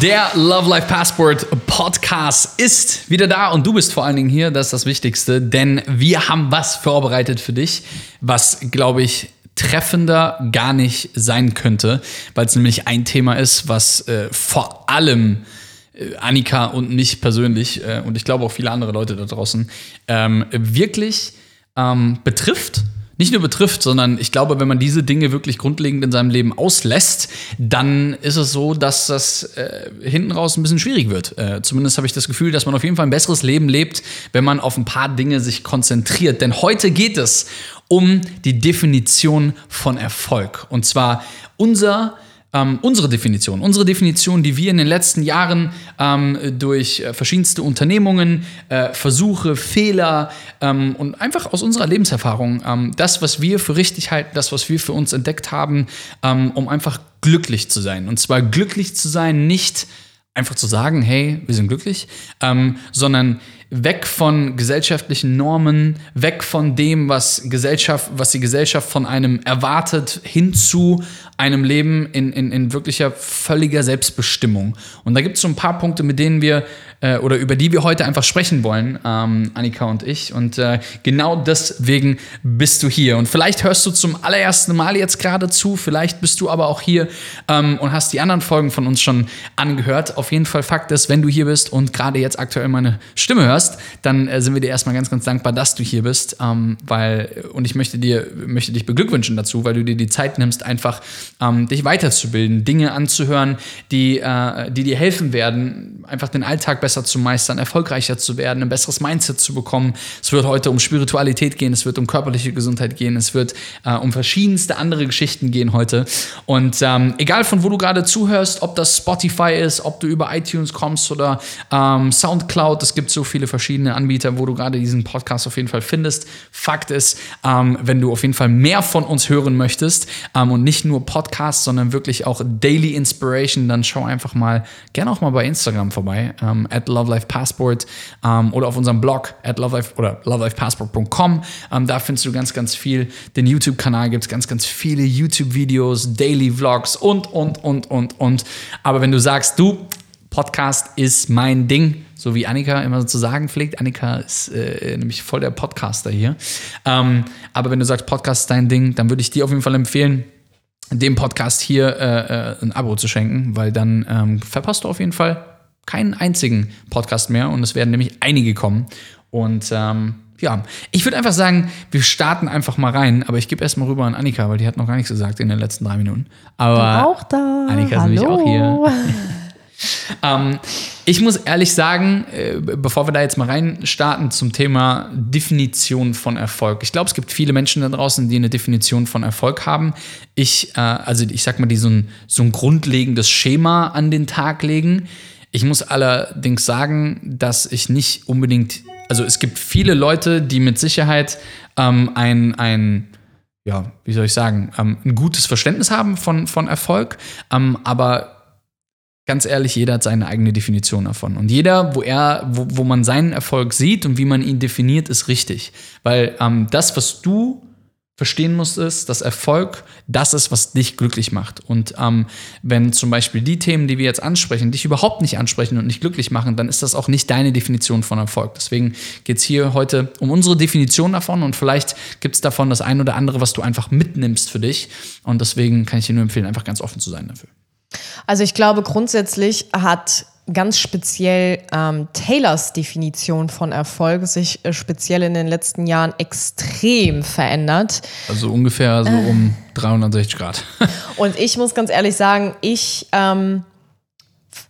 Der Love Life Passport Podcast ist wieder da und du bist vor allen Dingen hier, das ist das Wichtigste, denn wir haben was vorbereitet für dich, was, glaube ich, treffender gar nicht sein könnte, weil es nämlich ein Thema ist, was äh, vor allem äh, Annika und mich persönlich äh, und ich glaube auch viele andere Leute da draußen ähm, wirklich ähm, betrifft nicht nur betrifft, sondern ich glaube, wenn man diese Dinge wirklich grundlegend in seinem Leben auslässt, dann ist es so, dass das äh, hinten raus ein bisschen schwierig wird. Äh, zumindest habe ich das Gefühl, dass man auf jeden Fall ein besseres Leben lebt, wenn man auf ein paar Dinge sich konzentriert. Denn heute geht es um die Definition von Erfolg. Und zwar unser ähm, unsere Definition, unsere Definition, die wir in den letzten Jahren ähm, durch äh, verschiedenste Unternehmungen, äh, Versuche, Fehler ähm, und einfach aus unserer Lebenserfahrung, ähm, das, was wir für richtig halten, das, was wir für uns entdeckt haben, ähm, um einfach glücklich zu sein. Und zwar glücklich zu sein, nicht einfach zu sagen, hey, wir sind glücklich, ähm, sondern weg von gesellschaftlichen Normen, weg von dem, was Gesellschaft, was die Gesellschaft von einem erwartet, hin zu einem Leben in, in, in wirklicher völliger Selbstbestimmung. Und da gibt es so ein paar Punkte, mit denen wir äh, oder über die wir heute einfach sprechen wollen, ähm, Annika und ich. Und äh, genau deswegen bist du hier. Und vielleicht hörst du zum allerersten Mal jetzt gerade zu, vielleicht bist du aber auch hier ähm, und hast die anderen Folgen von uns schon angehört. Auf jeden Fall Fakt ist, wenn du hier bist und gerade jetzt aktuell meine Stimme hörst, dann äh, sind wir dir erstmal ganz, ganz dankbar, dass du hier bist. Ähm, weil, und ich möchte dir, möchte dich beglückwünschen dazu, weil du dir die Zeit nimmst, einfach ähm, dich weiterzubilden, Dinge anzuhören, die, äh, die dir helfen werden, einfach den Alltag besser besser zu meistern, erfolgreicher zu werden, ein besseres Mindset zu bekommen. Es wird heute um Spiritualität gehen, es wird um körperliche Gesundheit gehen, es wird äh, um verschiedenste andere Geschichten gehen heute. Und ähm, egal von wo du gerade zuhörst, ob das Spotify ist, ob du über iTunes kommst oder ähm, Soundcloud, es gibt so viele verschiedene Anbieter, wo du gerade diesen Podcast auf jeden Fall findest. Fakt ist, ähm, wenn du auf jeden Fall mehr von uns hören möchtest ähm, und nicht nur Podcasts, sondern wirklich auch Daily Inspiration, dann schau einfach mal gerne auch mal bei Instagram vorbei. Ähm, at Love Life Passport ähm, oder auf unserem Blog at lovelife oder lovelifepassport.com. Ähm, da findest du ganz, ganz viel. Den YouTube-Kanal gibt es ganz, ganz viele YouTube-Videos, Daily Vlogs und, und, und, und, und. Aber wenn du sagst, du, Podcast ist mein Ding, so wie Annika immer so zu sagen pflegt. Annika ist äh, nämlich voll der Podcaster hier. Ähm, aber wenn du sagst, Podcast ist dein Ding, dann würde ich dir auf jeden Fall empfehlen, dem Podcast hier äh, äh, ein Abo zu schenken, weil dann ähm, verpasst du auf jeden Fall keinen einzigen Podcast mehr und es werden nämlich einige kommen. Und ähm, ja, ich würde einfach sagen, wir starten einfach mal rein, aber ich gebe erstmal rüber an Annika, weil die hat noch gar nichts gesagt in den letzten drei Minuten. Aber auch da. Annika ist nämlich auch hier. ähm, ich muss ehrlich sagen, äh, bevor wir da jetzt mal reinstarten zum Thema Definition von Erfolg. Ich glaube, es gibt viele Menschen da draußen, die eine Definition von Erfolg haben. Ich, äh, also ich sag mal, die so ein, so ein grundlegendes Schema an den Tag legen. Ich muss allerdings sagen, dass ich nicht unbedingt, also es gibt viele Leute, die mit Sicherheit ähm, ein, ein, ja, wie soll ich sagen, ähm, ein gutes Verständnis haben von, von Erfolg, ähm, aber ganz ehrlich, jeder hat seine eigene Definition davon. Und jeder, wo er, wo, wo man seinen Erfolg sieht und wie man ihn definiert, ist richtig. Weil ähm, das, was du verstehen musst, ist, dass Erfolg das ist, was dich glücklich macht. Und ähm, wenn zum Beispiel die Themen, die wir jetzt ansprechen, dich überhaupt nicht ansprechen und nicht glücklich machen, dann ist das auch nicht deine Definition von Erfolg. Deswegen geht es hier heute um unsere Definition davon und vielleicht gibt es davon das ein oder andere, was du einfach mitnimmst für dich. Und deswegen kann ich dir nur empfehlen, einfach ganz offen zu sein dafür. Also ich glaube, grundsätzlich hat ganz speziell ähm, Taylors Definition von Erfolg sich äh, speziell in den letzten Jahren extrem verändert. Also ungefähr so um 360 Grad. Und ich muss ganz ehrlich sagen, ich ähm,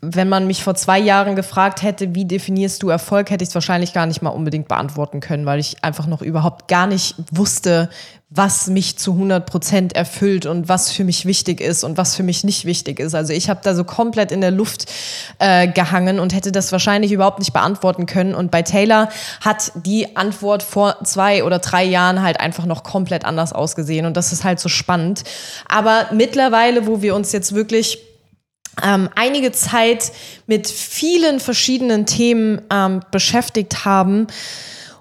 wenn man mich vor zwei Jahren gefragt hätte, wie definierst du Erfolg, hätte ich es wahrscheinlich gar nicht mal unbedingt beantworten können, weil ich einfach noch überhaupt gar nicht wusste, was mich zu 100 Prozent erfüllt und was für mich wichtig ist und was für mich nicht wichtig ist. Also ich habe da so komplett in der Luft äh, gehangen und hätte das wahrscheinlich überhaupt nicht beantworten können. Und bei Taylor hat die Antwort vor zwei oder drei Jahren halt einfach noch komplett anders ausgesehen. Und das ist halt so spannend. Aber mittlerweile, wo wir uns jetzt wirklich ähm, einige Zeit mit vielen verschiedenen Themen ähm, beschäftigt haben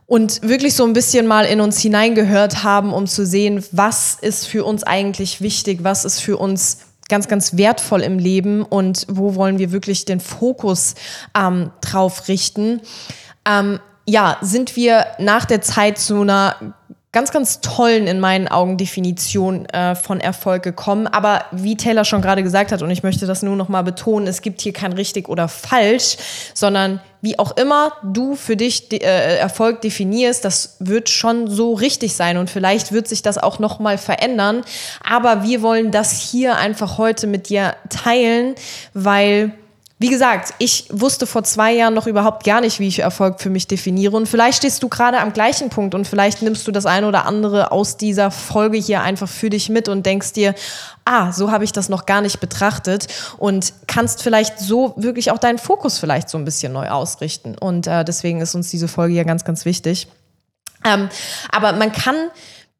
und wirklich so ein bisschen mal in uns hineingehört haben, um zu sehen, was ist für uns eigentlich wichtig, was ist für uns ganz, ganz wertvoll im Leben und wo wollen wir wirklich den Fokus ähm, drauf richten. Ähm, ja, sind wir nach der Zeit zu einer ganz, ganz tollen in meinen Augen Definition äh, von Erfolg gekommen. Aber wie Taylor schon gerade gesagt hat, und ich möchte das nur noch mal betonen, es gibt hier kein richtig oder falsch, sondern wie auch immer du für dich äh, Erfolg definierst, das wird schon so richtig sein und vielleicht wird sich das auch noch mal verändern. Aber wir wollen das hier einfach heute mit dir teilen, weil wie gesagt, ich wusste vor zwei Jahren noch überhaupt gar nicht, wie ich Erfolg für mich definiere. Und vielleicht stehst du gerade am gleichen Punkt und vielleicht nimmst du das eine oder andere aus dieser Folge hier einfach für dich mit und denkst dir, ah, so habe ich das noch gar nicht betrachtet und kannst vielleicht so wirklich auch deinen Fokus vielleicht so ein bisschen neu ausrichten. Und äh, deswegen ist uns diese Folge ja ganz, ganz wichtig. Ähm, aber man kann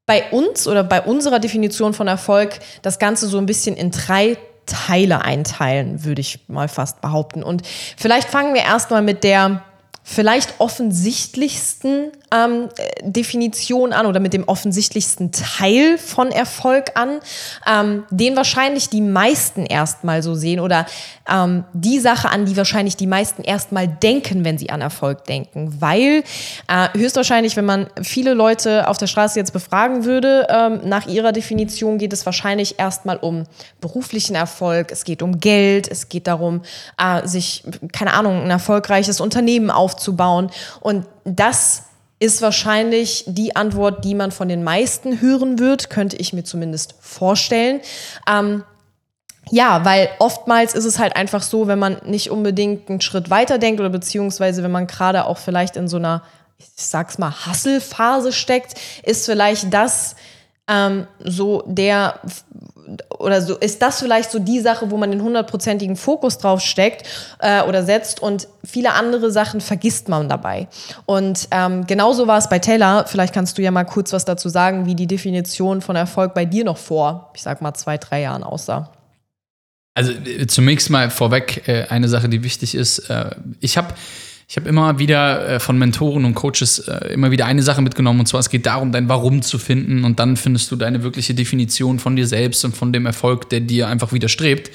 bei uns oder bei unserer Definition von Erfolg das Ganze so ein bisschen in drei Teile einteilen, würde ich mal fast behaupten. Und vielleicht fangen wir erstmal mit der vielleicht offensichtlichsten ähm, Definition an oder mit dem offensichtlichsten Teil von Erfolg an, ähm, den wahrscheinlich die meisten erstmal so sehen oder ähm, die Sache an, die wahrscheinlich die meisten erstmal denken, wenn sie an Erfolg denken. Weil äh, höchstwahrscheinlich, wenn man viele Leute auf der Straße jetzt befragen würde, ähm, nach ihrer Definition geht es wahrscheinlich erstmal um beruflichen Erfolg, es geht um Geld, es geht darum, äh, sich, keine Ahnung, ein erfolgreiches Unternehmen aufzubauen. Und das ist wahrscheinlich die Antwort, die man von den meisten hören wird, könnte ich mir zumindest vorstellen. Ähm, ja, weil oftmals ist es halt einfach so, wenn man nicht unbedingt einen Schritt weiter denkt oder beziehungsweise wenn man gerade auch vielleicht in so einer, ich sag's mal, Hasselphase steckt, ist vielleicht das ähm, so der oder so ist das vielleicht so die Sache, wo man den hundertprozentigen Fokus drauf steckt äh, oder setzt und viele andere Sachen vergisst man dabei. Und ähm, genauso war es bei Taylor. Vielleicht kannst du ja mal kurz was dazu sagen, wie die Definition von Erfolg bei dir noch vor, ich sag mal, zwei, drei Jahren aussah. Also äh, zunächst mal vorweg äh, eine Sache, die wichtig ist. Äh, ich habe ich habe immer wieder äh, von Mentoren und Coaches äh, immer wieder eine Sache mitgenommen und zwar es geht darum, dein Warum zu finden und dann findest du deine wirkliche Definition von dir selbst und von dem Erfolg, der dir einfach widerstrebt.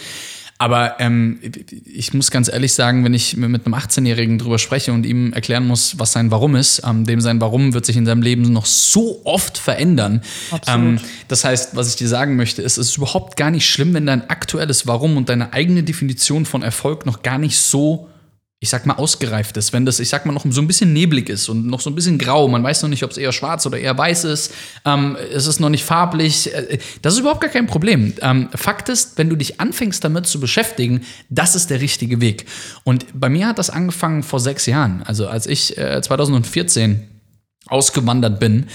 Aber ähm, ich muss ganz ehrlich sagen, wenn ich mit einem 18-Jährigen drüber spreche und ihm erklären muss, was sein Warum ist, ähm, dem sein Warum wird sich in seinem Leben noch so oft verändern. Ähm, das heißt, was ich dir sagen möchte, ist, es ist überhaupt gar nicht schlimm, wenn dein aktuelles Warum und deine eigene Definition von Erfolg noch gar nicht so ich sag mal, ausgereift ist, wenn das, ich sag mal, noch so ein bisschen neblig ist und noch so ein bisschen grau, man weiß noch nicht, ob es eher schwarz oder eher weiß ist, ähm, es ist noch nicht farblich, äh, das ist überhaupt gar kein Problem. Ähm, Fakt ist, wenn du dich anfängst damit zu beschäftigen, das ist der richtige Weg. Und bei mir hat das angefangen vor sechs Jahren, also als ich äh, 2014 ausgewandert bin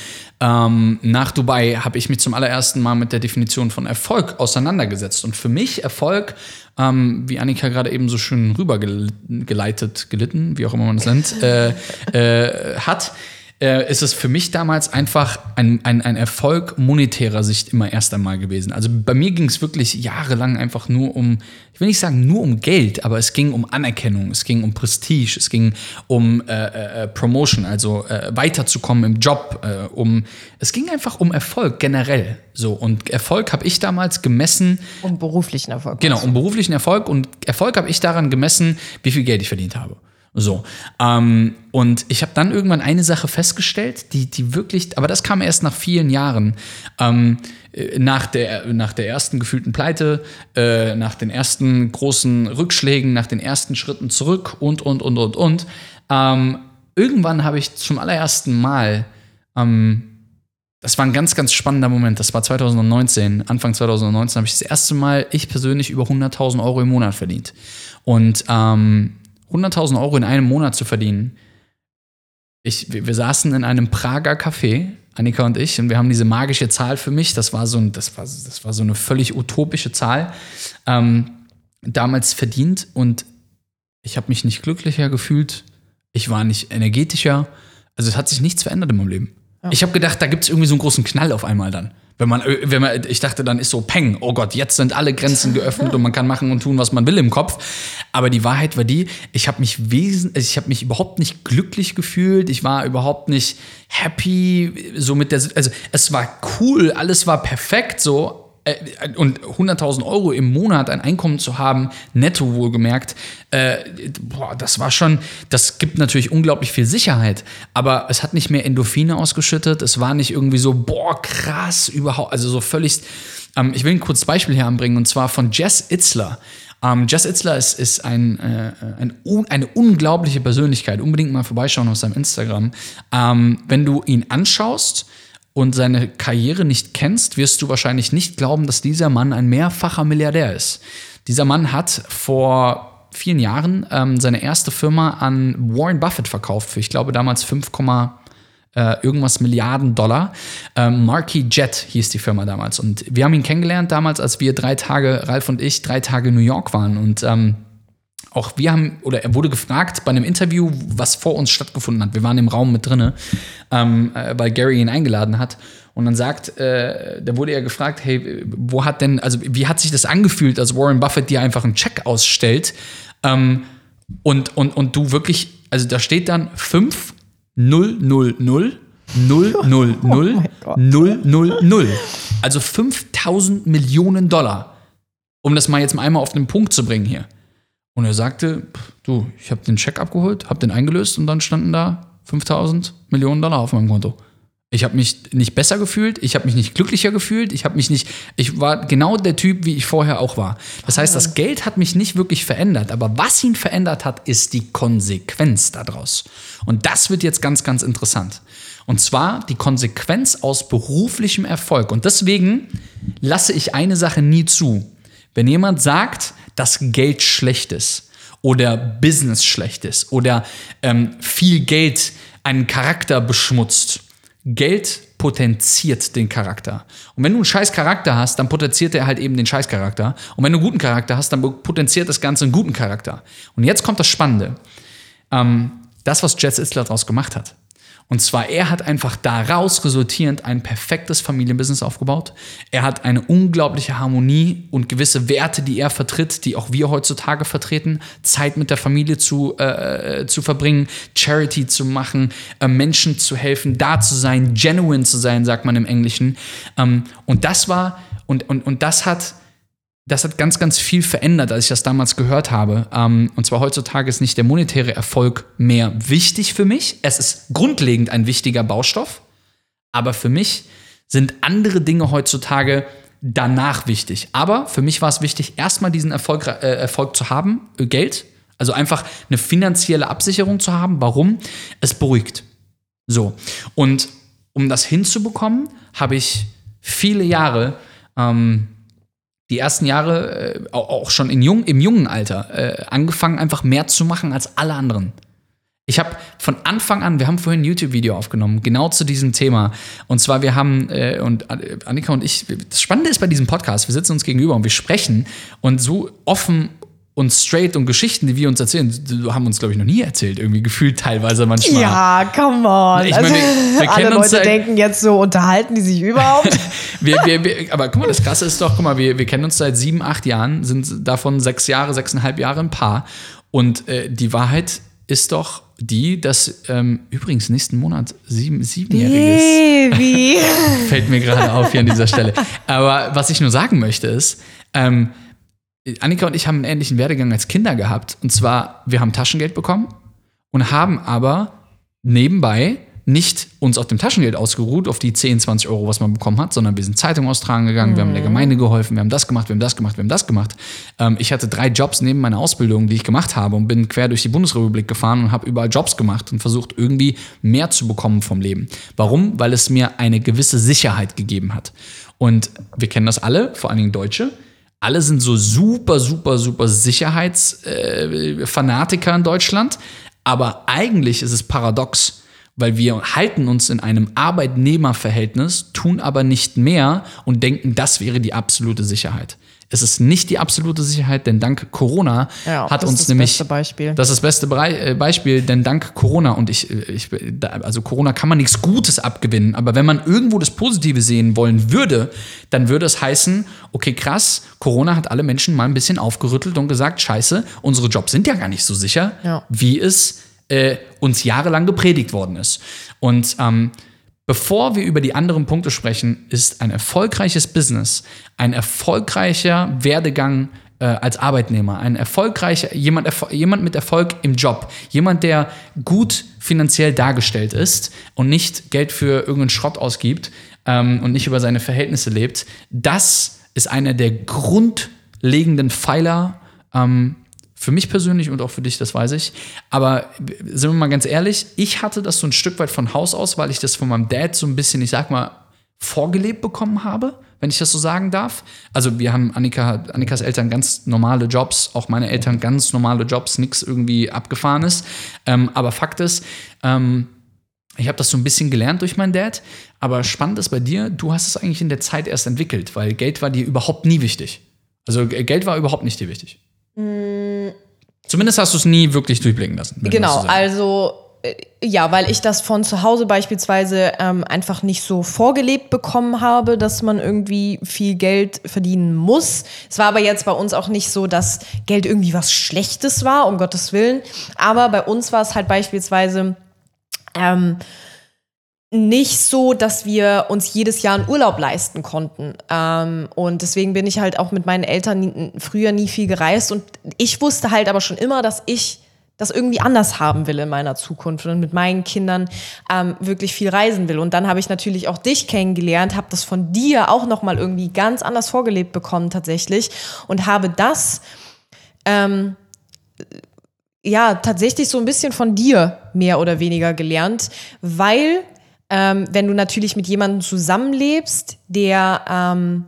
ähm, nach Dubai, habe ich mich zum allerersten Mal mit der Definition von Erfolg auseinandergesetzt. Und für mich Erfolg, ähm, wie Annika gerade eben so schön rübergeleitet, gelitten, wie auch immer man das nennt, äh, äh, hat, äh, ist es für mich damals einfach ein, ein, ein Erfolg monetärer Sicht immer erst einmal gewesen. Also bei mir ging es wirklich jahrelang einfach nur um, ich will nicht sagen nur um Geld, aber es ging um Anerkennung, es ging um Prestige, es ging um äh, äh, Promotion, also äh, weiterzukommen im Job, äh, um es ging einfach um Erfolg generell. So und Erfolg habe ich damals gemessen. Um beruflichen Erfolg. Genau, um beruflichen Erfolg und Erfolg habe ich daran gemessen, wie viel Geld ich verdient habe. So. Ähm, und ich habe dann irgendwann eine Sache festgestellt, die, die wirklich, aber das kam erst nach vielen Jahren. Ähm, äh, nach, der, nach der ersten gefühlten Pleite, äh, nach den ersten großen Rückschlägen, nach den ersten Schritten zurück und, und, und, und, und. Ähm, irgendwann habe ich zum allerersten Mal ähm, das war ein ganz, ganz spannender Moment. Das war 2019, Anfang 2019 habe ich das erste Mal, ich persönlich, über 100.000 Euro im Monat verdient. Und ähm, 100.000 Euro in einem Monat zu verdienen, ich, wir, wir saßen in einem Prager Café, Annika und ich, und wir haben diese magische Zahl für mich, das war so, ein, das war, das war so eine völlig utopische Zahl, ähm, damals verdient und ich habe mich nicht glücklicher gefühlt, ich war nicht energetischer, also es hat sich nichts verändert in meinem Leben. Ich habe gedacht, da gibt es irgendwie so einen großen Knall auf einmal dann. Wenn man, wenn man, ich dachte, dann ist so Peng, oh Gott, jetzt sind alle Grenzen geöffnet und man kann machen und tun, was man will im Kopf. Aber die Wahrheit war die, ich habe mich wesen, ich habe mich überhaupt nicht glücklich gefühlt, ich war überhaupt nicht happy, so mit der, also es war cool, alles war perfekt, so, äh, und 100.000 Euro im Monat ein Einkommen zu haben, netto wohlgemerkt, äh, boah, das war schon, das gibt natürlich unglaublich viel Sicherheit, aber es hat nicht mehr Endorphine ausgeschüttet, es war nicht irgendwie so, boah, krass, überhaupt, also so völlig, ähm, ich will ein kurzes Beispiel hier anbringen und zwar von Jess Itzler. Ähm, Jess Itzler ist, ist ein, äh, ein, eine unglaubliche Persönlichkeit. Unbedingt mal vorbeischauen auf seinem Instagram. Ähm, wenn du ihn anschaust, und seine Karriere nicht kennst, wirst du wahrscheinlich nicht glauben, dass dieser Mann ein mehrfacher Milliardär ist. Dieser Mann hat vor vielen Jahren ähm, seine erste Firma an Warren Buffett verkauft für, ich glaube, damals 5, äh, irgendwas Milliarden Dollar. Ähm, Marquis Jet hieß die Firma damals. Und wir haben ihn kennengelernt damals, als wir drei Tage, Ralf und ich, drei Tage in New York waren. Und ähm, auch wir haben, oder er wurde gefragt bei einem Interview, was vor uns stattgefunden hat. Wir waren im Raum mit drinne, ähm, äh, weil Gary ihn eingeladen hat. Und dann sagt, äh, da wurde er gefragt, hey, wo hat denn, also wie hat sich das angefühlt, als Warren Buffett dir einfach einen Check ausstellt ähm, und, und, und du wirklich, also da steht dann 5 0 0 0 0 0 0 0 0 0. Also 5000 Millionen Dollar. Um das mal jetzt mal einmal auf den Punkt zu bringen hier. Und er sagte, du, ich habe den Scheck abgeholt, habe den eingelöst und dann standen da 5000 Millionen Dollar auf meinem Konto. Ich habe mich nicht besser gefühlt, ich habe mich nicht glücklicher gefühlt, ich habe mich nicht, ich war genau der Typ, wie ich vorher auch war. Das heißt, das Geld hat mich nicht wirklich verändert, aber was ihn verändert hat, ist die Konsequenz daraus. Und das wird jetzt ganz, ganz interessant. Und zwar die Konsequenz aus beruflichem Erfolg. Und deswegen lasse ich eine Sache nie zu. Wenn jemand sagt, dass Geld schlecht ist oder Business schlecht ist oder ähm, viel Geld einen Charakter beschmutzt. Geld potenziert den Charakter. Und wenn du einen scheiß Charakter hast, dann potenziert er halt eben den scheiß Charakter. Und wenn du einen guten Charakter hast, dann potenziert das Ganze einen guten Charakter. Und jetzt kommt das Spannende. Ähm, das, was Jets Isler daraus gemacht hat. Und zwar, er hat einfach daraus resultierend ein perfektes Familienbusiness aufgebaut. Er hat eine unglaubliche Harmonie und gewisse Werte, die er vertritt, die auch wir heutzutage vertreten. Zeit mit der Familie zu, äh, zu verbringen, Charity zu machen, äh, Menschen zu helfen, da zu sein, genuine zu sein, sagt man im Englischen. Ähm, und das war, und, und, und das hat das hat ganz, ganz viel verändert, als ich das damals gehört habe. Ähm, und zwar heutzutage ist nicht der monetäre Erfolg mehr wichtig für mich. Es ist grundlegend ein wichtiger Baustoff. Aber für mich sind andere Dinge heutzutage danach wichtig. Aber für mich war es wichtig, erstmal diesen Erfolg, äh, Erfolg zu haben, äh, Geld. Also einfach eine finanzielle Absicherung zu haben. Warum? Es beruhigt. So. Und um das hinzubekommen, habe ich viele Jahre ähm, die ersten Jahre, äh, auch schon in jung, im jungen Alter, äh, angefangen, einfach mehr zu machen als alle anderen. Ich habe von Anfang an, wir haben vorhin ein YouTube-Video aufgenommen, genau zu diesem Thema. Und zwar, wir haben, äh, und Annika und ich, das Spannende ist bei diesem Podcast, wir sitzen uns gegenüber und wir sprechen und so offen und straight und Geschichten, die wir uns erzählen, haben uns, glaube ich, noch nie erzählt, irgendwie gefühlt teilweise manchmal. Ja, come on. Ich meine, wir, wir Alle Leute seit, denken jetzt so, unterhalten die sich überhaupt? wir, wir, wir, aber guck mal, das Krasse ist doch, guck mal, wir, wir kennen uns seit sieben, acht Jahren, sind davon sechs Jahre, sechseinhalb Jahre ein Paar. Und äh, die Wahrheit ist doch die, dass ähm, übrigens nächsten Monat sieben, siebenjähriges Baby. fällt mir gerade auf hier an dieser Stelle. Aber was ich nur sagen möchte ist, ähm, Annika und ich haben einen ähnlichen Werdegang als Kinder gehabt. Und zwar, wir haben Taschengeld bekommen und haben aber nebenbei nicht uns auf dem Taschengeld ausgeruht, auf die 10, 20 Euro, was man bekommen hat, sondern wir sind Zeitung austragen gegangen, wir haben der Gemeinde geholfen, wir haben das gemacht, wir haben das gemacht, wir haben das gemacht. Ähm, ich hatte drei Jobs neben meiner Ausbildung, die ich gemacht habe und bin quer durch die Bundesrepublik gefahren und habe überall Jobs gemacht und versucht, irgendwie mehr zu bekommen vom Leben. Warum? Weil es mir eine gewisse Sicherheit gegeben hat. Und wir kennen das alle, vor allen Dingen Deutsche. Alle sind so super, super, super Sicherheitsfanatiker in Deutschland. Aber eigentlich ist es paradox, weil wir halten uns in einem Arbeitnehmerverhältnis, tun aber nicht mehr und denken, das wäre die absolute Sicherheit. Es ist nicht die absolute Sicherheit, denn dank Corona Ja, hat das uns ist das nämlich beste Beispiel. das ist das beste Berei äh, Beispiel, denn dank Corona und ich, ich da- also Corona kann man nichts Gutes abgewinnen, aber wenn man irgendwo das Positive sehen wollen würde, dann würde es heißen, okay, krass, Corona hat alle Menschen mal ein bisschen aufgerüttelt und gesagt, scheiße, unsere Jobs sind ja gar nicht so sicher, Ja. wie es äh, uns jahrelang gepredigt worden ist. Und ähm, Bevor wir über die anderen Punkte sprechen, ist ein erfolgreiches Business, ein erfolgreicher Werdegang äh, als Arbeitnehmer, ein erfolgreicher, jemand, jemand mit Erfolg im Job, jemand, der gut finanziell dargestellt ist und nicht Geld für irgendeinen Schrott ausgibt ähm, und nicht über seine Verhältnisse lebt, das ist einer der grundlegenden Pfeiler ähm, für mich persönlich und auch für dich, das weiß ich. Aber sind wir mal ganz ehrlich, ich hatte das so ein Stück weit von Haus aus, weil ich das von meinem Dad so ein bisschen, ich sag mal, vorgelebt bekommen habe, wenn ich das so sagen darf. Also wir haben Annika, Annikas Eltern ganz normale Jobs, auch meine Eltern ganz normale Jobs, nichts irgendwie abgefahrenes. Ähm, aber Fakt ist, ähm, ich habe das so ein bisschen gelernt durch meinen Dad. Aber spannend ist bei dir, du hast es eigentlich in der Zeit erst entwickelt, weil Geld war dir überhaupt nie wichtig. Also Geld war überhaupt nicht dir wichtig. Zumindest hast du es nie wirklich durchblicken lassen. Genau, also äh, ja, weil ich das von zu Hause beispielsweise ähm, einfach nicht so vorgelebt bekommen habe, dass man irgendwie viel Geld verdienen muss. Es war aber jetzt bei uns auch nicht so, dass Geld irgendwie was Schlechtes war, um Gottes Willen. Aber bei uns war es halt beispielsweise ähm, nicht so, dass wir uns jedes Jahr einen Urlaub leisten konnten. Ähm, und deswegen bin ich halt auch mit meinen Eltern früher nie viel gereist. Und ich wusste halt aber schon immer, dass ich das irgendwie anders haben will in meiner Zukunft und mit meinen Kindern ähm, wirklich viel reisen will. Und dann habe ich natürlich auch dich kennengelernt, habe das von dir auch noch mal irgendwie ganz anders vorgelebt bekommen tatsächlich und habe das ähm, ja tatsächlich so ein bisschen von dir mehr oder weniger gelernt, weil ähm, wenn du natürlich mit jemandem zusammenlebst, der ähm,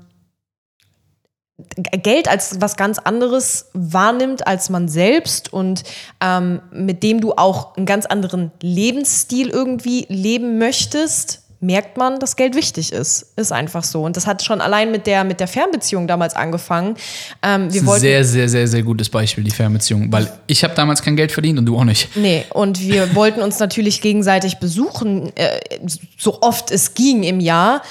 Geld als was ganz anderes wahrnimmt als man selbst und ähm, mit dem du auch einen ganz anderen Lebensstil irgendwie leben möchtest, merkt man, dass Geld wichtig ist. Ist einfach so. Und das hat schon allein mit der, mit der Fernbeziehung damals angefangen. Ähm, wir Das ist wollten sehr, sehr, sehr, sehr gutes Beispiel, die Fernbeziehung. Weil ich habe damals kein Geld verdient und du auch nicht. Nee, und wir wollten uns natürlich gegenseitig besuchen, äh, so oft es ging im Jahr.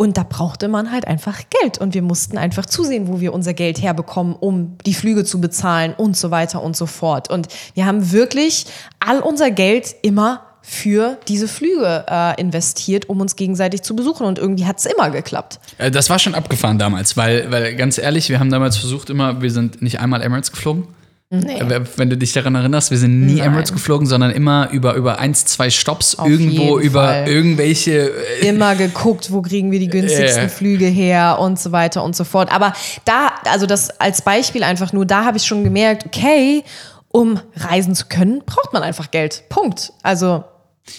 Und da brauchte man halt einfach Geld. Und wir mussten einfach zusehen, wo wir unser Geld herbekommen, um die Flüge zu bezahlen und so weiter und so fort. Und wir haben wirklich all unser Geld immer für diese Flüge äh, investiert, um uns gegenseitig zu besuchen. Und irgendwie hat es immer geklappt. Äh, Das war schon abgefahren damals, weil, weil ganz ehrlich, wir haben damals versucht immer, wir sind nicht einmal Emirates geflogen. Nee. Äh, Wenn du dich daran erinnerst, wir sind nie Nein. Emirates geflogen, sondern immer über, über eins, zwei Stops Auf irgendwo über Fall. irgendwelche. äh, immer geguckt, wo kriegen wir die günstigsten Äh. Flüge her und so weiter und so fort. Aber da, also das als Beispiel einfach nur, da habe ich schon gemerkt, okay, um reisen zu können, braucht man einfach Geld. Punkt. Also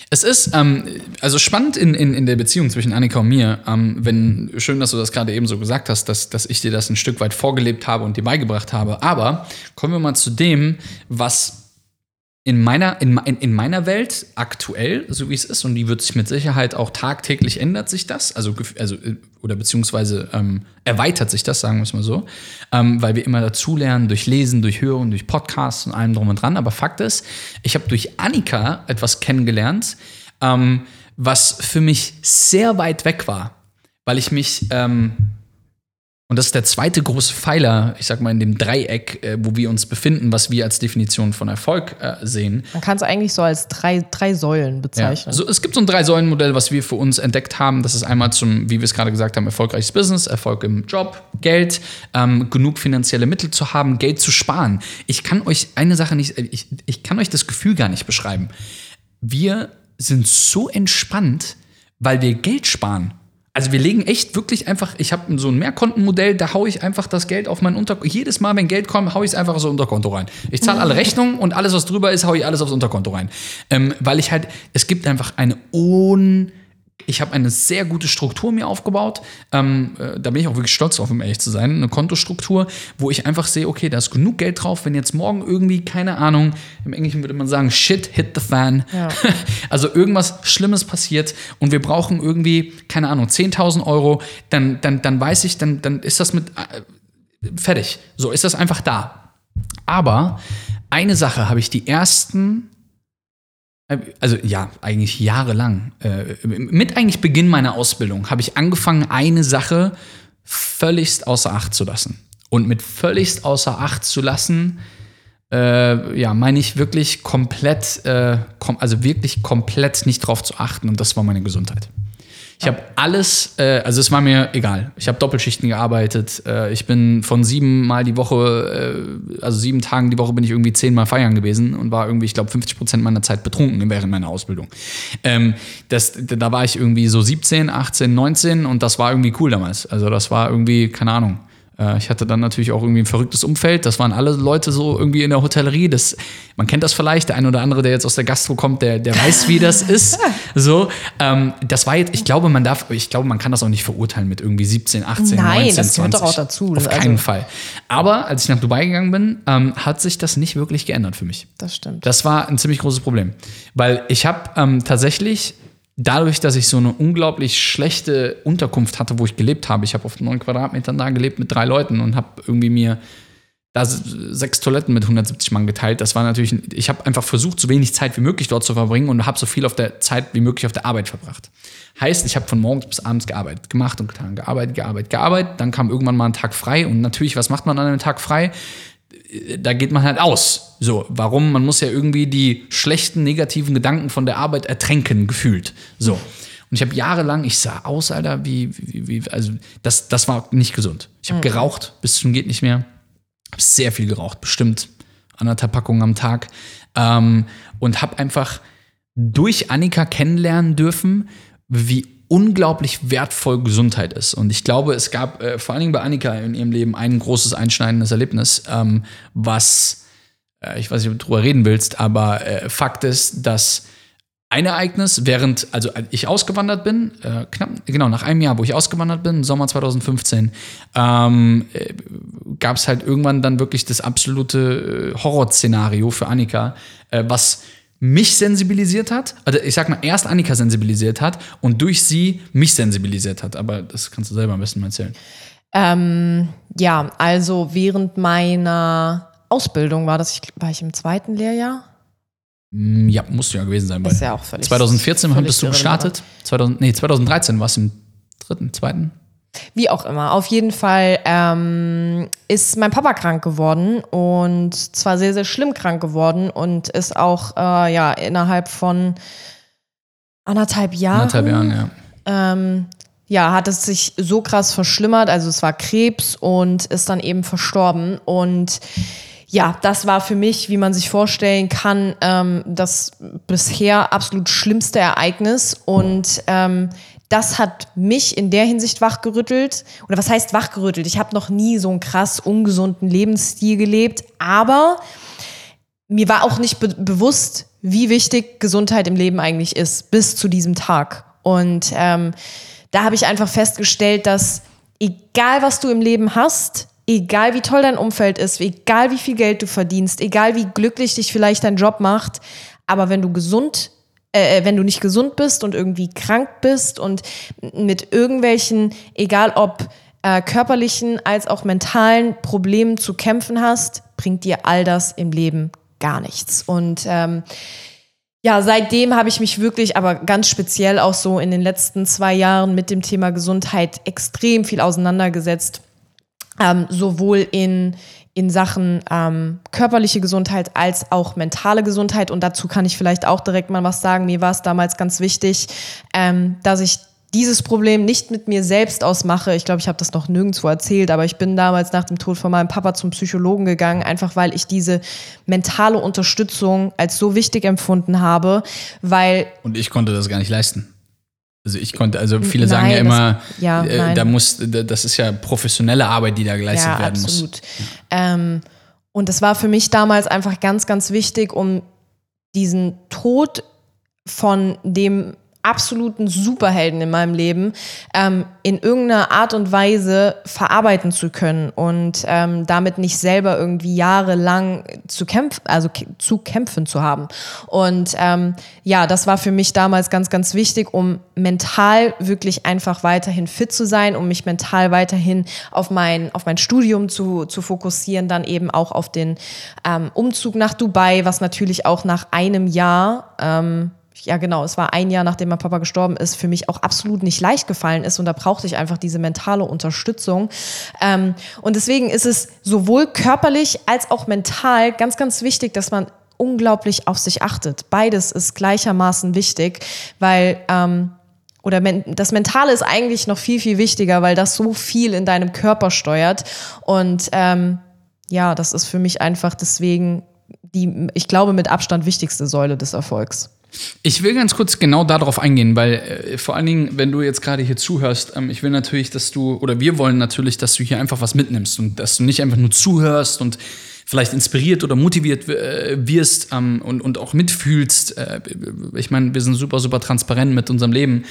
Es ist ähm, also spannend in, in, in der Beziehung zwischen Annika und mir, ähm, wenn schön, dass du das gerade eben so gesagt hast, dass, dass ich dir das ein Stück weit vorgelebt habe und dir beigebracht habe. Aber kommen wir mal zu dem, was in meiner, in, in, in meiner Welt aktuell, so wie es ist, und die wird sich mit Sicherheit auch tagtäglich ändert sich das, also, also äh, oder beziehungsweise ähm, erweitert sich das, sagen wir es mal so, ähm, weil wir immer dazulernen, durch Lesen, durch Hören, durch Podcasts und allem drum und dran. Aber Fakt ist, ich habe durch Annika etwas kennengelernt, ähm, was für mich sehr weit weg war, weil ich mich ähm, und das ist der zweite große Pfeiler, ich sag mal, in dem Dreieck, äh, wo wir uns befinden, was wir als Definition von Erfolg äh, sehen. man kann es eigentlich so als drei, drei Säulen Ja. bezeichnen. So, es gibt so ein Drei-Säulen-Modell, was wir für uns entdeckt haben. Das ist einmal zum, wie wir es gerade gesagt haben, erfolgreiches Business, Erfolg im Job, Geld, ähm, genug finanzielle Mittel zu haben, Geld zu sparen. Ich kann euch eine Sache nicht, äh, ich, ich kann euch das Gefühl gar nicht beschreiben. Wir sind so entspannt, weil wir Geld sparen. Also wir legen echt wirklich einfach, ich habe so ein Mehrkontenmodell, da haue ich einfach das Geld auf mein Unterkonto. Jedes Mal, wenn Geld kommt, haue ich es einfach so Unterkonto rein. Ich zahle alle Rechnungen und alles, was drüber ist, haue ich alles aufs Unterkonto rein. Ähm, weil ich halt, es gibt einfach eine un ich habe eine sehr gute Struktur mir aufgebaut. Ähm, äh, da bin ich auch wirklich stolz drauf, um ehrlich zu sein. Eine Kontostruktur, wo ich einfach sehe, okay, da ist genug Geld drauf, wenn jetzt morgen irgendwie, keine Ahnung, im Englischen würde man sagen, shit hit the fan. Ja. Also irgendwas Schlimmes passiert und wir brauchen irgendwie, keine Ahnung, 10.000 Euro, dann, dann, dann weiß ich, dann, dann ist das mit äh, fertig. So ist das einfach da. Aber eine Sache habe ich die ersten also ja, eigentlich jahrelang. Äh, mit eigentlich Beginn meiner Ausbildung habe ich angefangen, eine Sache völligst außer Acht zu lassen. Und mit völligst außer Acht zu lassen, äh, ja, meine ich wirklich komplett, äh, kom also wirklich komplett nicht drauf zu achten. Und das war meine Gesundheit. Ich habe alles, äh, also es war mir egal. Ich habe Doppelschichten gearbeitet. Äh, ich bin von sieben Mal die Woche, äh, also sieben Tagen die Woche bin ich irgendwie zehnmal feiern gewesen und war irgendwie, ich glaube, 50 Prozent meiner Zeit betrunken während meiner Ausbildung. Ähm, das, da war ich irgendwie so 17, 18, 19 und das war irgendwie cool damals. Also das war irgendwie, keine Ahnung. Äh, ich hatte dann natürlich auch irgendwie ein verrücktes Umfeld. Das waren alle Leute so irgendwie in der Hotellerie. Das, man kennt das vielleicht, der ein oder andere, der jetzt aus der Gastro kommt, der, der weiß, wie das ist. So, ähm, das war jetzt, ich glaube, man darf, ich glaube, man kann das auch nicht verurteilen mit irgendwie 17, 18, Nein, 19, das gehört 20. doch auch dazu. Auf Also- keinen Fall. Aber als ich nach Dubai gegangen bin, ähm, hat sich das nicht wirklich geändert für mich. Das stimmt. Das war ein ziemlich großes Problem. Weil ich habe ähm, tatsächlich, dadurch, dass ich so eine unglaublich schlechte Unterkunft hatte, wo ich gelebt habe, ich habe auf neun Quadratmetern da gelebt mit drei Leuten und habe irgendwie mir da sechs Toiletten mit 170 Mann geteilt. Das war natürlich, ich habe einfach versucht, so wenig Zeit wie möglich dort zu verbringen und habe so viel auf der Zeit wie möglich auf der Arbeit verbracht. Heißt, ich habe von morgens bis abends gearbeitet, gemacht und getan, gearbeitet, gearbeitet, gearbeitet. Dann kam irgendwann mal ein Tag frei und natürlich, was macht man an einem Tag frei? Da geht man halt aus. So, warum? Man muss ja irgendwie die schlechten, negativen Gedanken von der Arbeit ertränken, gefühlt. So. Und ich habe jahrelang, ich sah aus, Alter, wie, wie, wie also das, das war nicht gesund. Ich habe geraucht, bis zum geht nicht mehr. Habe sehr viel geraucht, bestimmt anderthalb Packungen am Tag. Ähm, und habe einfach durch Annika kennenlernen dürfen, wie unglaublich wertvoll Gesundheit ist. Und ich glaube, es gab äh, vor allen Dingen bei Annika in ihrem Leben ein großes einschneidendes Erlebnis, ähm, was, äh, ich weiß nicht, ob du drüber reden willst, aber äh, Fakt ist, dass ein Ereignis, während also ich ausgewandert bin, äh, knapp, genau, nach einem Jahr, wo ich ausgewandert bin, Sommer 2015, ähm, äh, gab es halt irgendwann dann wirklich das absolute äh, Horrorszenario für Annika, äh, was mich sensibilisiert hat, also ich sag mal, erst Annika sensibilisiert hat und durch sie mich sensibilisiert hat. Aber das kannst du selber am besten mal erzählen. Ähm, ja, also während meiner Ausbildung war das, ich, war ich im zweiten Lehrjahr? Mm, Ja, musst du ja gewesen sein. Ist ja auch völlig- 2014 völlig bist du gestartet. 2000, nee, 2013 warst du im dritten, zweiten. Wie auch immer. Auf jeden Fall ähm, ist mein Papa krank geworden und zwar sehr, sehr schlimm krank geworden und ist auch äh, ja innerhalb von anderthalb Jahren. Anderthalb Jahren, ja. ähm, ja, hat es sich so krass verschlimmert. Also es war Krebs und ist dann eben verstorben. Und ja, das war für mich, wie man sich vorstellen kann, ähm, das bisher absolut schlimmste Ereignis. Und ähm, das hat mich in der Hinsicht wachgerüttelt. Oder was heißt wachgerüttelt? Ich habe noch nie so einen krass ungesunden Lebensstil gelebt. Aber mir war auch nicht be bewusst, wie wichtig Gesundheit im Leben eigentlich ist, bis zu diesem Tag. Und ähm, da habe ich einfach festgestellt, dass egal was du im Leben hast, egal wie toll dein Umfeld ist, egal wie viel Geld du verdienst, egal wie glücklich dich vielleicht dein Job macht, aber wenn du gesund äh, wenn du nicht gesund bist und irgendwie krank bist und mit irgendwelchen, egal ob äh, körperlichen als auch mentalen Problemen zu kämpfen hast, bringt dir all das im Leben gar nichts. Und ähm, ja, seitdem habe ich mich wirklich, aber ganz speziell auch so in den letzten zwei Jahren mit dem Thema Gesundheit extrem viel auseinandergesetzt. Ähm, sowohl in, in Sachen ähm, körperliche Gesundheit als auch mentale Gesundheit. Und dazu kann ich vielleicht auch direkt mal was sagen. Mir war es damals ganz wichtig, ähm, dass ich dieses Problem nicht mit mir selbst ausmache. Ich glaube, ich habe das noch nirgendwo erzählt, aber ich bin damals nach dem Tod von meinem Papa zum Psychologen gegangen, einfach weil ich diese mentale Unterstützung als so wichtig empfunden habe, weil Und ich konnte das gar nicht leisten. Also ich konnte, also viele sagen Nein, ja immer, das- ja, äh, da muss, das ist ja professionelle Arbeit, die da geleistet ja, werden muss. absolut. Ähm, und das war für mich damals einfach ganz, ganz wichtig, um diesen Tod von dem absoluten Superhelden in meinem Leben ähm, in irgendeiner Art und Weise verarbeiten zu können und ähm, damit nicht selber irgendwie jahrelang zu kämpfen, also zu kämpfen zu haben. Und ähm, ja, das war für mich damals ganz, ganz wichtig, um mental wirklich einfach weiterhin fit zu sein, um mich mental weiterhin auf mein, auf mein Studium zu, zu fokussieren, dann eben auch auf den ähm, Umzug nach Dubai, was natürlich auch nach einem Jahr ähm, ja genau, es war ein Jahr, nachdem mein Papa gestorben ist, für mich auch absolut nicht leicht gefallen ist und da brauchte ich einfach diese mentale Unterstützung. Ähm, und deswegen ist es sowohl körperlich als auch mental ganz, ganz wichtig, dass man unglaublich auf sich achtet. Beides ist gleichermaßen wichtig, weil ähm, oder das Mentale ist eigentlich noch viel, viel wichtiger, weil das so viel in deinem Körper steuert. Und ähm, ja, das ist für mich einfach deswegen die, ich glaube, mit Abstand wichtigste Säule des Erfolgs. Ich will ganz kurz genau darauf eingehen, weil äh, vor allen Dingen, wenn du jetzt gerade hier zuhörst, ähm, ich will natürlich, dass du, oder wir wollen natürlich, dass du hier einfach was mitnimmst und dass du nicht einfach nur zuhörst und vielleicht inspiriert oder motiviert äh, wirst ähm, und, und auch mitfühlst. Äh, ich meine, wir sind super, super transparent mit unserem Leben,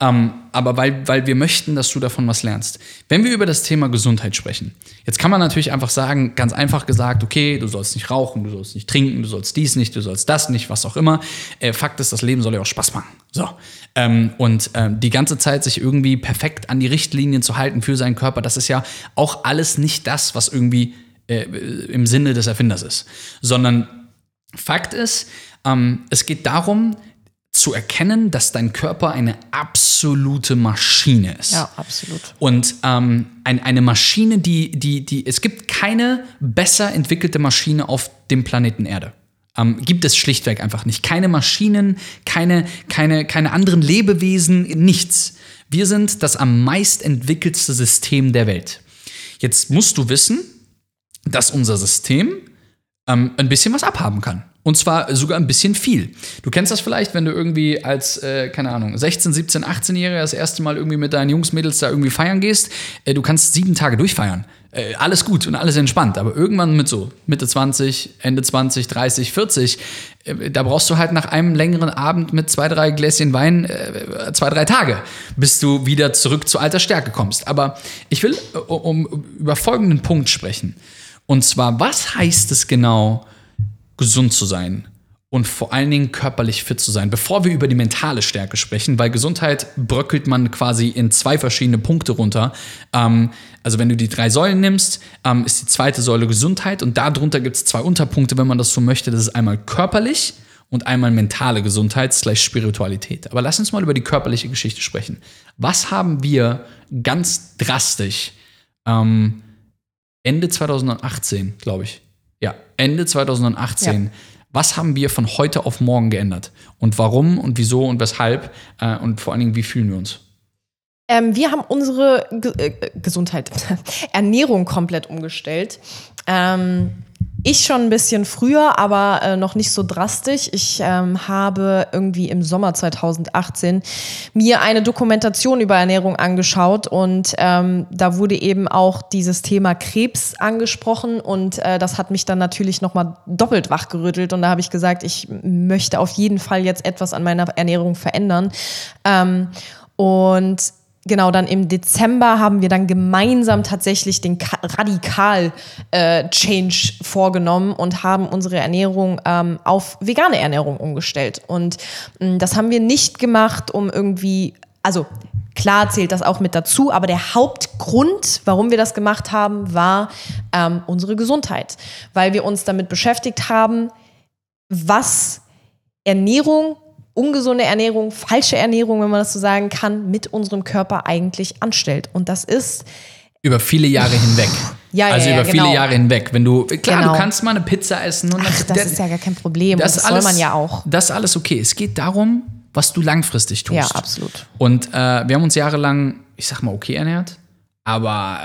ähm, aber weil, weil wir möchten, dass du davon was lernst. Wenn wir über das Thema Gesundheit sprechen, jetzt kann man natürlich einfach sagen, ganz einfach gesagt, okay, du sollst nicht rauchen, du sollst nicht trinken, du sollst dies nicht, du sollst das nicht, was auch immer. Äh, Fakt ist, das Leben soll ja auch Spaß machen. So. Ähm, und ähm, die ganze Zeit sich irgendwie perfekt an die Richtlinien zu halten für seinen Körper, das ist ja auch alles nicht das, was irgendwie äh, im Sinne des Erfinders ist. Sondern Fakt ist, ähm, es geht darum, zu erkennen, dass dein Körper eine absolute Maschine ist. Ja, absolut. Und ähm, ein, eine Maschine, die, die, die, es gibt keine besser entwickelte Maschine auf dem Planeten Erde. Ähm, gibt es schlichtweg einfach nicht. Keine Maschinen, keine, keine, keine anderen Lebewesen, nichts. Wir sind das am meist entwickelste System der Welt. Jetzt musst du wissen, dass unser System ähm, ein bisschen was abhaben kann. Und zwar sogar ein bisschen viel. Du kennst das vielleicht, wenn du irgendwie als, äh, keine Ahnung, 16, 17, 18-Jähriger das erste Mal irgendwie mit deinen Jungs, Mädels da irgendwie feiern gehst. Äh, du kannst sieben Tage durchfeiern. Äh, alles gut und alles entspannt. Aber irgendwann mit so Mitte 20, Ende 20, 30, 40, äh, da brauchst du halt nach einem längeren Abend mit zwei, drei Gläschen Wein äh, zwei, drei Tage, bis du wieder zurück zu alter Stärke kommst. Aber ich will äh, um, über folgenden Punkt sprechen. Und zwar, was heißt es genau, gesund zu sein und vor allen Dingen körperlich fit zu sein, bevor wir über die mentale Stärke sprechen, weil Gesundheit bröckelt man quasi in zwei verschiedene Punkte runter. Ähm, also wenn du die drei Säulen nimmst, ähm, ist die zweite Säule Gesundheit und darunter gibt es zwei Unterpunkte, wenn man das so möchte. Das ist einmal körperlich und einmal mentale Gesundheit slash Spiritualität. Aber lass uns mal über die körperliche Geschichte sprechen. Was haben wir ganz drastisch ähm, Ende 2018, glaube ich. Ja, Ende 2018. Ja. Was haben wir von heute auf morgen geändert? Und warum und wieso und weshalb? Äh, und vor allen Dingen, wie fühlen wir uns? Ähm, wir haben unsere Ge äh, Gesundheit, Ernährung komplett umgestellt. Ähm, ich schon ein bisschen früher, aber äh, noch nicht so drastisch. Ich ähm, habe irgendwie im Sommer 2018 mir eine Dokumentation über Ernährung angeschaut und ähm, da wurde eben auch dieses Thema Krebs angesprochen und äh, das hat mich dann natürlich nochmal doppelt wachgerüttelt und da habe ich gesagt, ich möchte auf jeden Fall jetzt etwas an meiner Ernährung verändern. Ähm, und genau, dann im Dezember haben wir dann gemeinsam tatsächlich den Ka Radikal-Change vorgenommen und haben unsere Ernährung ähm, auf vegane Ernährung umgestellt. Und mh, das haben wir nicht gemacht, um irgendwie, also klar zählt das auch mit dazu, aber der Hauptgrund, warum wir das gemacht haben, war ähm, unsere Gesundheit. Weil wir uns damit beschäftigt haben, was Ernährung ungesunde Ernährung, falsche Ernährung, wenn man das so sagen kann, mit unserem Körper eigentlich anstellt. Und das ist Über viele Jahre hinweg. Ja, ja, also ja, über viele genau. Jahre hinweg. Wenn du, klar, Genau. du kannst mal eine Pizza essen. Und Ach, das der- ist ja gar kein Problem. das das alles, soll man ja auch. Das ist alles okay. Es geht darum, was du langfristig tust. Ja, absolut. Und äh, wir haben uns jahrelang, ich sag mal, okay ernährt, aber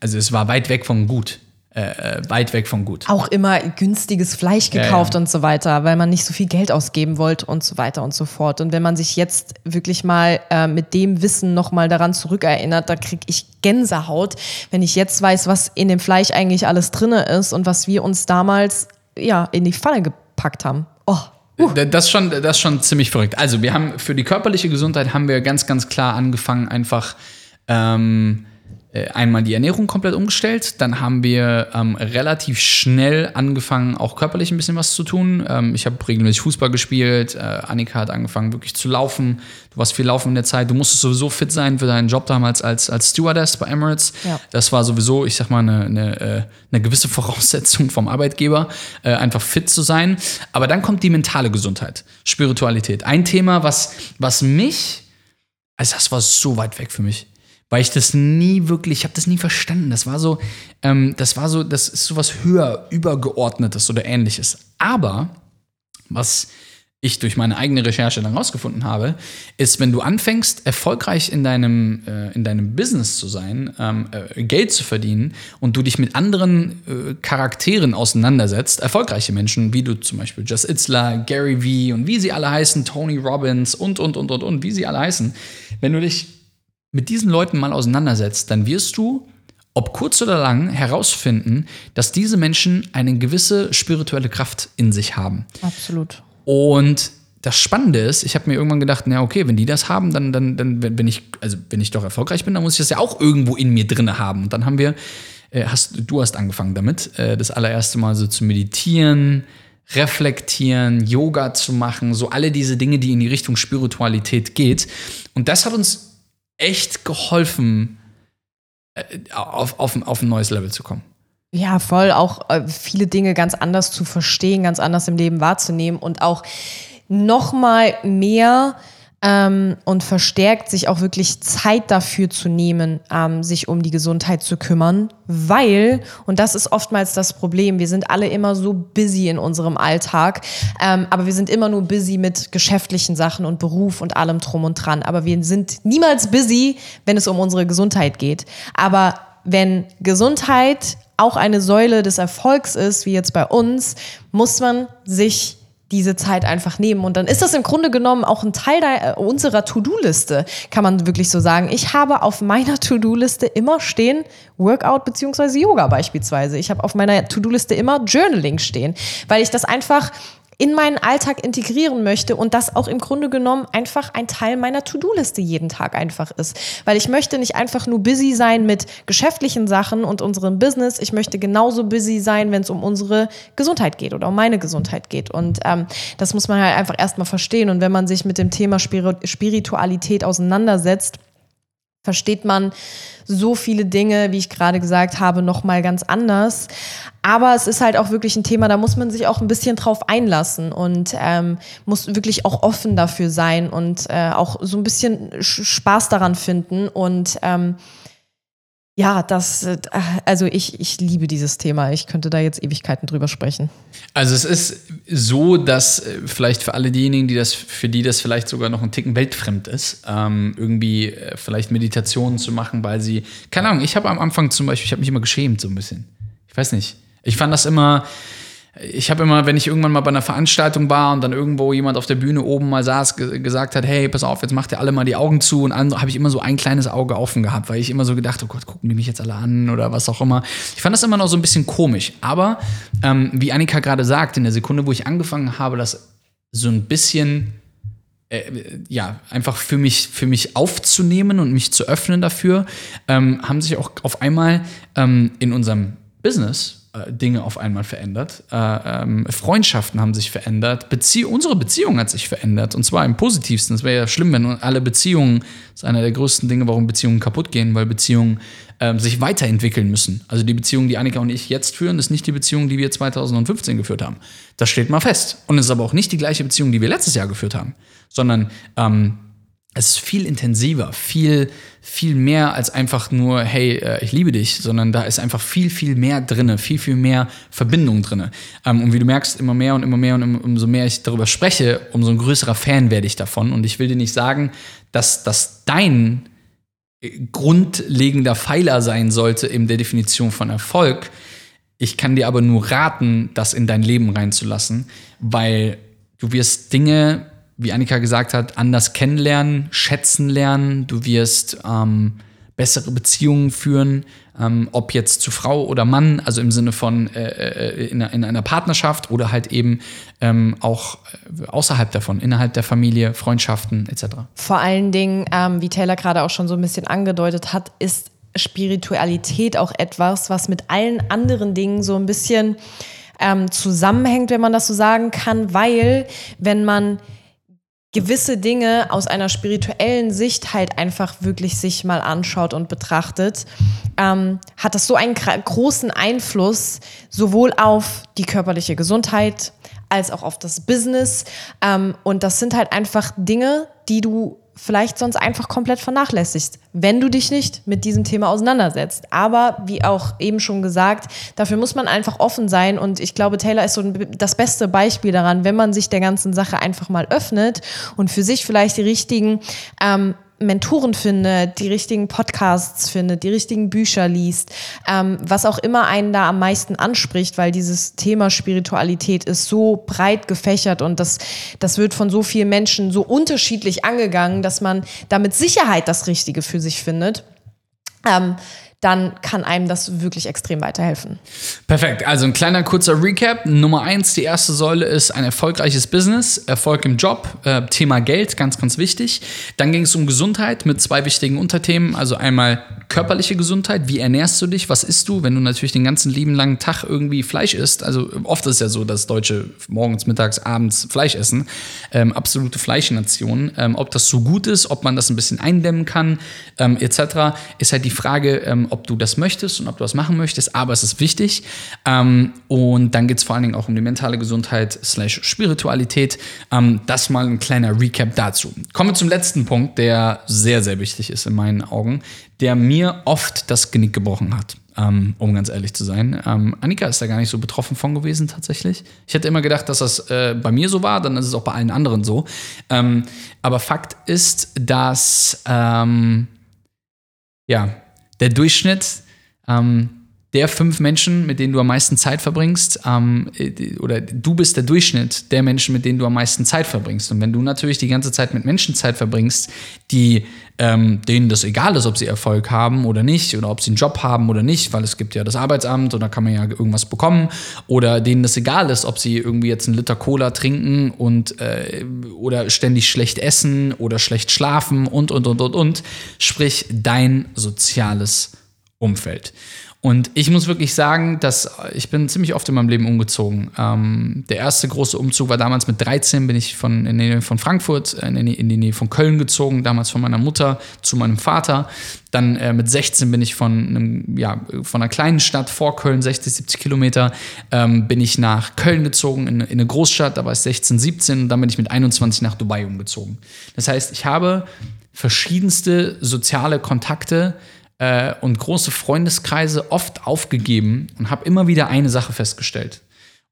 also es war weit weg von gut. Äh, äh weit weg von gut. Auch immer günstiges Fleisch gekauft ja, ja. und so weiter, weil man nicht so viel Geld ausgeben wollte und so weiter und so fort. Und wenn man sich jetzt wirklich mal äh, mit dem Wissen nochmal daran zurückerinnert, da kriege ich Gänsehaut, wenn ich jetzt weiß, was in dem Fleisch eigentlich alles drin ist und was wir uns damals ja in die Pfanne gepackt haben. Oh. Uh. Das, ist schon, das ist schon ziemlich verrückt. Also wir haben für die körperliche Gesundheit haben wir ganz, ganz klar angefangen, einfach ähm, äh, einmal die Ernährung komplett umgestellt. Dann haben wir ähm, relativ schnell angefangen, auch körperlich ein bisschen was zu tun. Ähm, ich habe regelmäßig Fußball gespielt. Äh, Annika hat angefangen, wirklich zu laufen. Du warst viel laufen in der Zeit. Du musstest sowieso fit sein für deinen Job damals als, als Stewardess bei Emirates. Ja. Das war sowieso, ich sag mal, eine, eine, äh, eine gewisse Voraussetzung vom Arbeitgeber, äh, einfach fit zu sein. Aber dann kommt die mentale Gesundheit, Spiritualität. Ein Thema, was, was mich, also das war so weit weg für mich weil ich das nie wirklich, ich habe das nie verstanden. Das war so, ähm, das war so, das ist so was höher, übergeordnetes oder ähnliches. Aber was ich durch meine eigene Recherche dann rausgefunden habe, ist, wenn du anfängst, erfolgreich in deinem, äh, in deinem Business zu sein, ähm, äh, Geld zu verdienen und du dich mit anderen äh, Charakteren auseinandersetzt, erfolgreiche Menschen, wie du zum Beispiel Just Itzler, Gary Vee und wie sie alle heißen, Tony Robbins und, und, und, und, und, wie sie alle heißen, wenn du dich mit diesen Leuten mal auseinandersetzt, dann wirst du, ob kurz oder lang, herausfinden, dass diese Menschen eine gewisse spirituelle Kraft in sich haben. Absolut. Und das Spannende ist, ich habe mir irgendwann gedacht, na okay, wenn die das haben, dann, dann, dann, wenn ich, also wenn ich doch erfolgreich bin, dann muss ich das ja auch irgendwo in mir drin haben. Und dann haben wir, äh, hast, du hast angefangen damit, äh, das allererste Mal so zu meditieren, reflektieren, Yoga zu machen, so alle diese Dinge, die in die Richtung Spiritualität geht. Und das hat uns echt geholfen, äh, auf, auf, auf ein neues Level zu kommen. Ja, voll. Auch äh, viele Dinge ganz anders zu verstehen, ganz anders im Leben wahrzunehmen und auch noch mal mehr ähm, und verstärkt sich auch wirklich Zeit dafür zu nehmen, ähm, sich um die Gesundheit zu kümmern, weil, und das ist oftmals das Problem, wir sind alle immer so busy in unserem Alltag, ähm, aber wir sind immer nur busy mit geschäftlichen Sachen und Beruf und allem drum und dran, aber wir sind niemals busy, wenn es um unsere Gesundheit geht. Aber wenn Gesundheit auch eine Säule des Erfolgs ist, wie jetzt bei uns, muss man sich diese Zeit einfach nehmen. Und dann ist das im Grunde genommen auch ein Teil der, äh, unserer To-Do-Liste, kann man wirklich so sagen. Ich habe auf meiner To-Do-Liste immer stehen Workout beziehungsweise Yoga beispielsweise. Ich habe auf meiner To-Do-Liste immer Journaling stehen, weil ich das einfach in meinen Alltag integrieren möchte und das auch im Grunde genommen einfach ein Teil meiner To-Do-Liste jeden Tag einfach ist. Weil ich möchte nicht einfach nur busy sein mit geschäftlichen Sachen und unserem Business. Ich möchte genauso busy sein, wenn es um unsere Gesundheit geht oder um meine Gesundheit geht. Und ähm, das muss man halt einfach erstmal verstehen. Und wenn man sich mit dem Thema Spiritualität auseinandersetzt, versteht man so viele Dinge, wie ich gerade gesagt habe, noch mal ganz anders. Aber es ist halt auch wirklich ein Thema, da muss man sich auch ein bisschen drauf einlassen und ähm, muss wirklich auch offen dafür sein und äh, auch so ein bisschen Spaß daran finden und ähm, ja, das, äh, also ich, ich liebe dieses Thema. Ich könnte da jetzt Ewigkeiten drüber sprechen. Also es ist so, dass äh, vielleicht für alle diejenigen, die das, für die das vielleicht sogar noch ein Ticken weltfremd ist, ähm, irgendwie äh, vielleicht Meditationen zu machen, weil sie, keine Ahnung, ich habe am Anfang zum Beispiel, ich habe mich immer geschämt so ein bisschen. Ich weiß nicht. Ich fand das immer, ich habe immer, wenn ich irgendwann mal bei einer Veranstaltung war und dann irgendwo jemand auf der Bühne oben mal saß, gesagt hat, hey, pass auf, jetzt macht ihr alle mal die Augen zu und habe ich immer so ein kleines Auge offen gehabt, weil ich immer so gedacht, oh Gott, gucken die mich jetzt alle an oder was auch immer. Ich fand das immer noch so ein bisschen komisch. Aber ähm, wie Annika gerade sagt, in der Sekunde, wo ich angefangen habe, das so ein bisschen äh, ja, einfach für mich, für mich aufzunehmen und mich zu öffnen dafür, ähm, haben sich auch auf einmal ähm, in unserem Business Dinge auf einmal verändert. Äh, ähm, Freundschaften haben sich verändert. Bezie unsere Beziehung hat sich verändert. Und zwar im positivsten. Es wäre ja schlimm, wenn alle Beziehungen, das ist einer der größten Dinge, warum Beziehungen kaputt gehen, weil Beziehungen ähm, sich weiterentwickeln müssen. Also die Beziehung, die Annika und ich jetzt führen, ist nicht die Beziehung, die wir 2015 geführt haben. Das steht mal fest. Und es ist aber auch nicht die gleiche Beziehung, die wir letztes Jahr geführt haben. Sondern ähm, es ist viel intensiver, viel, viel mehr als einfach nur, hey, äh, ich liebe dich, sondern da ist einfach viel, viel mehr drinne, viel, viel mehr Verbindung drinne. Ähm, und wie du merkst, immer mehr und immer mehr und umso mehr ich darüber spreche, umso ein größerer Fan werde ich davon. Und ich will dir nicht sagen, dass, dass dein grundlegender Pfeiler sein sollte in der Definition von Erfolg. Ich kann dir aber nur raten, das in dein Leben reinzulassen, weil du wirst Dinge, wie Annika gesagt hat, anders kennenlernen, schätzen lernen. Du wirst ähm, bessere Beziehungen führen, ähm, ob jetzt zu Frau oder Mann, also im Sinne von äh, äh in, in, einer Partnerschaft oder halt eben ähm, auch äh, außerhalb davon, innerhalb der Familie, Freundschaften etc. Vor allen Dingen, ähm, wie Taylor gerade auch schon so ein bisschen angedeutet hat, ist Spiritualität auch etwas, was mit allen anderen Dingen so ein bisschen ähm, zusammenhängt, wenn man das so sagen kann, weil wenn man gewisse Dinge aus einer spirituellen Sicht halt einfach wirklich sich mal anschaut und betrachtet, ähm, hat das so einen großen Einfluss sowohl auf die körperliche Gesundheit als auch auf das Business. Ähm, und das sind halt einfach Dinge, die du vielleicht sonst einfach komplett vernachlässigst, wenn du dich nicht mit diesem Thema auseinandersetzt. Aber wie auch eben schon gesagt, dafür muss man einfach offen sein und ich glaube, Taylor ist so das beste Beispiel daran, wenn man sich der ganzen Sache einfach mal öffnet und für sich vielleicht die richtigen ähm, Mentoren findet, die richtigen Podcasts findet, die richtigen Bücher liest, ähm, was auch immer einen da am meisten anspricht, weil dieses Thema Spiritualität ist so breit gefächert und das, das wird von so vielen Menschen so unterschiedlich angegangen, dass man da mit Sicherheit das Richtige für sich findet. Ähm, dann kann einem das wirklich extrem weiterhelfen. Perfekt. Also ein kleiner kurzer Recap. Nummer eins, die erste Säule ist ein erfolgreiches Business, Erfolg im Job, äh, Thema Geld, ganz, ganz wichtig. Dann ging es um Gesundheit mit zwei wichtigen Unterthemen. Also einmal körperliche Gesundheit. Wie ernährst du dich? Was isst du, wenn du natürlich den ganzen lieben langen Tag irgendwie Fleisch isst? Also oft ist es ja so, dass Deutsche morgens, mittags, abends Fleisch essen. Ähm, absolute Fleischnation. Ähm, ob das so gut ist, ob man das ein bisschen eindämmen kann, ähm, etc., ist halt die Frage, ähm, ob du das möchtest und ob du das machen möchtest, aber es ist wichtig. Ähm, und dann geht es vor allen Dingen auch um die mentale Gesundheit slash Spiritualität. Ähm, das mal ein kleiner Recap dazu. Kommen wir zum letzten Punkt, der sehr, sehr wichtig ist in meinen Augen, der mir oft das Genick gebrochen hat. Ähm, um ganz ehrlich zu sein. Ähm, Annika ist da gar nicht so betroffen von gewesen tatsächlich. Ich hätte immer gedacht, dass das äh, bei mir so war, dann ist es auch bei allen anderen so. Ähm, aber Fakt ist, dass ja, der Durchschnitt ähm, der fünf Menschen, mit denen du am meisten Zeit verbringst, ähm, äh, oder du bist der Durchschnitt der Menschen, mit denen du am meisten Zeit verbringst. Und wenn du natürlich die ganze Zeit mit Menschen Zeit verbringst, die ähm, denen das egal ist, ob sie Erfolg haben oder nicht, oder ob sie einen Job haben oder nicht, weil es gibt ja das Arbeitsamt und da kann man ja irgendwas bekommen, oder denen das egal ist, ob sie irgendwie jetzt einen Liter Cola trinken und äh, oder ständig schlecht essen oder schlecht schlafen und und und und und, sprich dein soziales Umfeld. Und ich muss wirklich sagen, dass ich bin ziemlich oft in meinem Leben umgezogen. Ähm, der erste große Umzug war damals mit 13, bin ich von, in die Nähe von Frankfurt, äh, in die, in die Nähe von Köln gezogen, damals von meiner Mutter zu meinem Vater. Dann äh, mit 16 bin ich von, einem, ja, von einer kleinen Stadt vor Köln, 60, 70 Kilometer, ähm, bin ich nach Köln gezogen, in, in eine Großstadt, da war ich 16, 17 und dann bin ich mit 21 nach Dubai umgezogen. Das heißt, ich habe verschiedenste soziale Kontakte, äh, und große Freundeskreise oft aufgegeben und habe immer wieder eine Sache festgestellt.